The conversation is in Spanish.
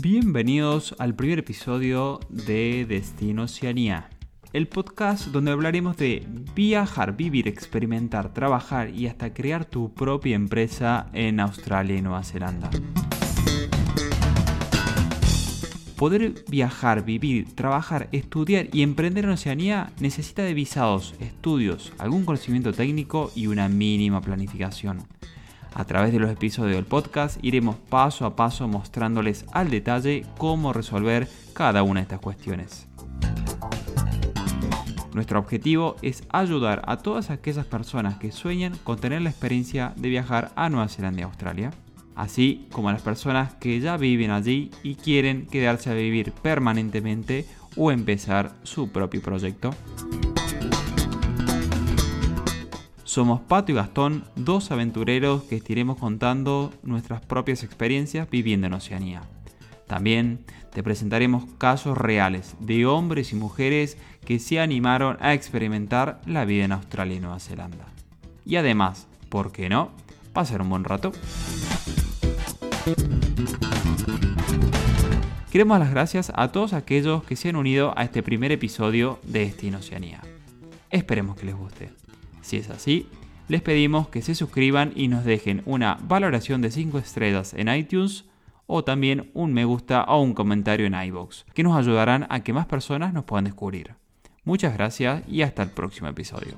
Bienvenidos al primer episodio de Destino Oceanía, el podcast donde hablaremos de viajar, vivir, experimentar, trabajar y hasta crear tu propia empresa en Australia y Nueva Zelanda. Poder viajar, vivir, trabajar, estudiar y emprender en Oceanía necesita de visados, estudios, algún conocimiento técnico y una mínima planificación. A través de los episodios del podcast iremos paso a paso mostrándoles al detalle cómo resolver cada una de estas cuestiones. Nuestro objetivo es ayudar a todas aquellas personas que sueñan con tener la experiencia de viajar a Nueva Zelanda y Australia, así como a las personas que ya viven allí y quieren quedarse a vivir permanentemente o empezar su propio proyecto. Somos Pato y Gastón, dos aventureros que estiremos contando nuestras propias experiencias viviendo en Oceanía. También te presentaremos casos reales de hombres y mujeres que se animaron a experimentar la vida en Australia y Nueva Zelanda. Y además, ¿por qué no? Pasar un buen rato. Queremos las gracias a todos aquellos que se han unido a este primer episodio de Destino Oceanía. Esperemos que les guste. Si es así, les pedimos que se suscriban y nos dejen una valoración de 5 estrellas en iTunes o también un me gusta o un comentario en iBox, que nos ayudarán a que más personas nos puedan descubrir. Muchas gracias y hasta el próximo episodio.